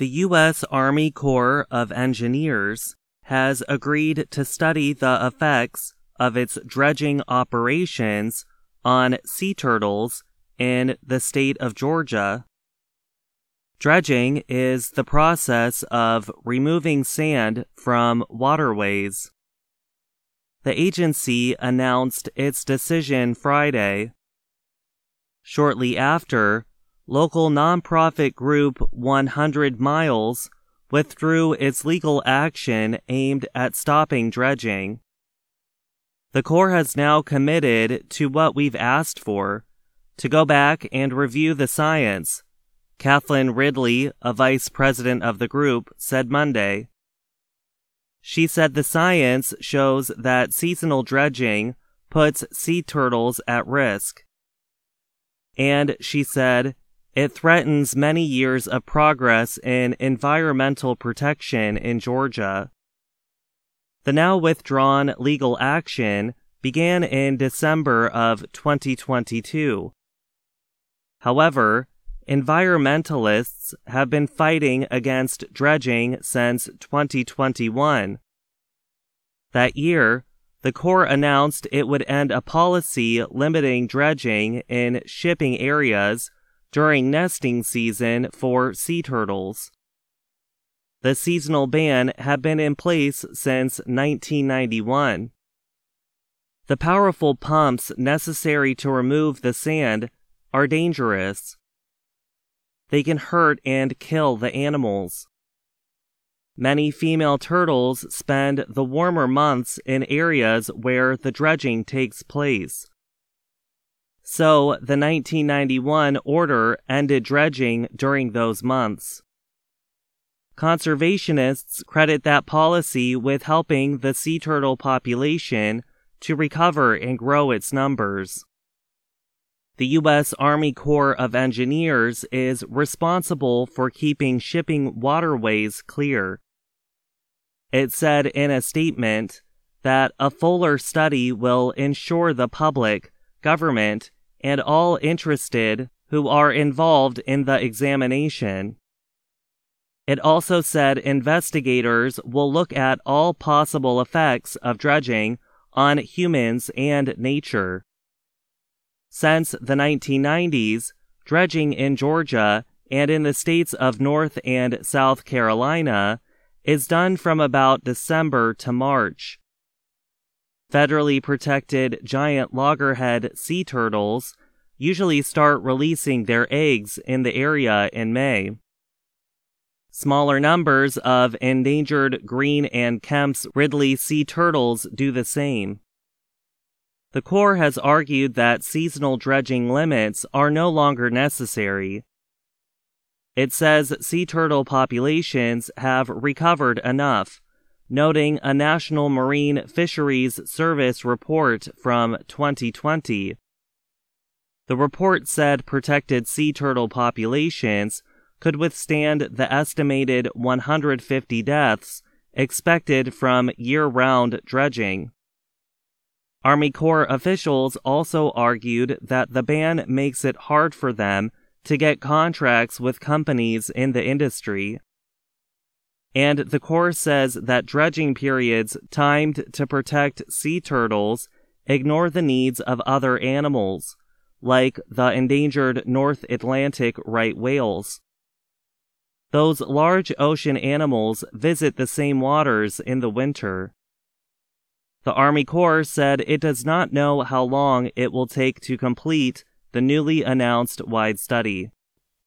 The U.S. Army Corps of Engineers has agreed to study the effects of its dredging operations on sea turtles in the state of Georgia. Dredging is the process of removing sand from waterways. The agency announced its decision Friday. Shortly after, local nonprofit group 100 Miles withdrew its legal action aimed at stopping dredging. The Corps has now committed to what we've asked for to go back and review the science, Catherine Ridley, a vice president of the group, said Monday. She said the science shows that seasonal dredging puts sea turtles at risk. And she said it threatens many years of progress in environmental protection in Georgia. The now withdrawn legal action began in December of 2022. However, environmentalists have been fighting against dredging since 2021. That year, the Corps announced it would end a policy limiting dredging in shipping areas during nesting season for sea turtles. The seasonal ban had been in place since 1991. The powerful pumps necessary to remove the sand are dangerous. They can hurt and kill the animals. Many female turtles spend the warmer months in areas where the dredging takes place. So, the 1991 order ended dredging during those months. Conservationists credit that policy with helping the sea turtle population to recover and grow its numbers. The U.S. Army Corps of Engineers is responsible for keeping shipping waterways clear. It said in a statement that a fuller study will ensure the public, government, and all interested who are involved in the examination. It also said investigators will look at all possible effects of dredging on humans and nature. Since the 1990s, dredging in Georgia and in the states of North and South Carolina is done from about December to March. Federally protected giant loggerhead sea turtles usually start releasing their eggs in the area in May. Smaller numbers of endangered green and Kemp's Ridley sea turtles do the same. The Corps has argued that seasonal dredging limits are no longer necessary. It says sea turtle populations have recovered enough, noting a National Marine Fisheries Service report from 2020. The report said protected sea turtle populations could withstand the estimated 150 deaths expected from year round dredging. Army Corps officials also argued that the ban makes it hard for them to get contracts with companies in the industry. And the Corps says that dredging periods timed to protect sea turtles ignore the needs of other animals, like the endangered North Atlantic right whales. Those large ocean animals visit the same waters in the winter. The Army Corps said it does not know how long it will take to complete the newly announced wide study.